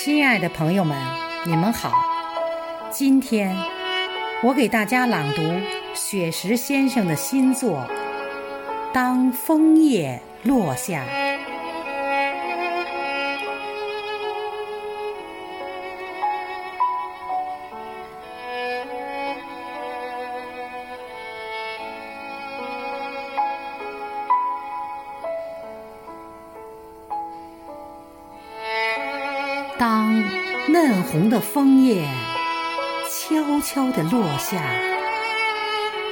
亲爱的朋友们，你们好。今天我给大家朗读雪石先生的新作《当枫叶落下》。当嫩红的枫叶悄悄地落下，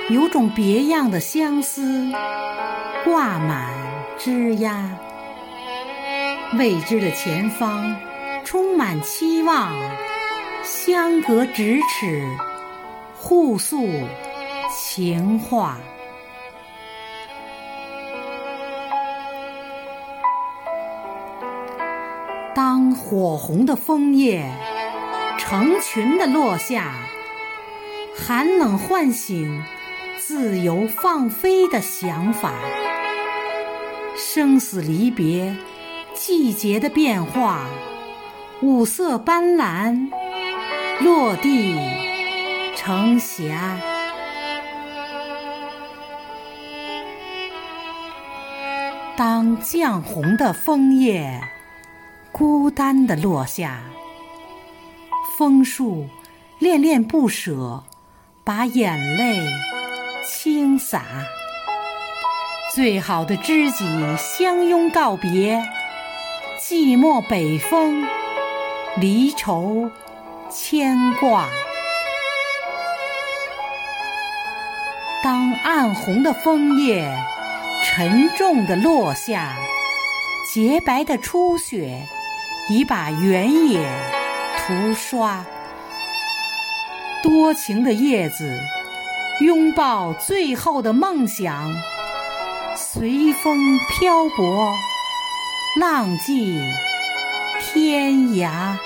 有种别样的相思挂满枝桠。未知的前方充满期望，相隔咫尺，互诉情话。当火红的枫叶成群的落下，寒冷唤醒自由放飞的想法。生死离别，季节的变化，五色斑斓，落地成霞。当绛红的枫叶。孤单的落下，枫树恋恋不舍，把眼泪倾洒。最好的知己相拥告别，寂寞北风，离愁牵挂。当暗红的枫叶沉重的落下，洁白的初雪。已把原野涂刷，多情的叶子拥抱最后的梦想，随风漂泊，浪迹天涯。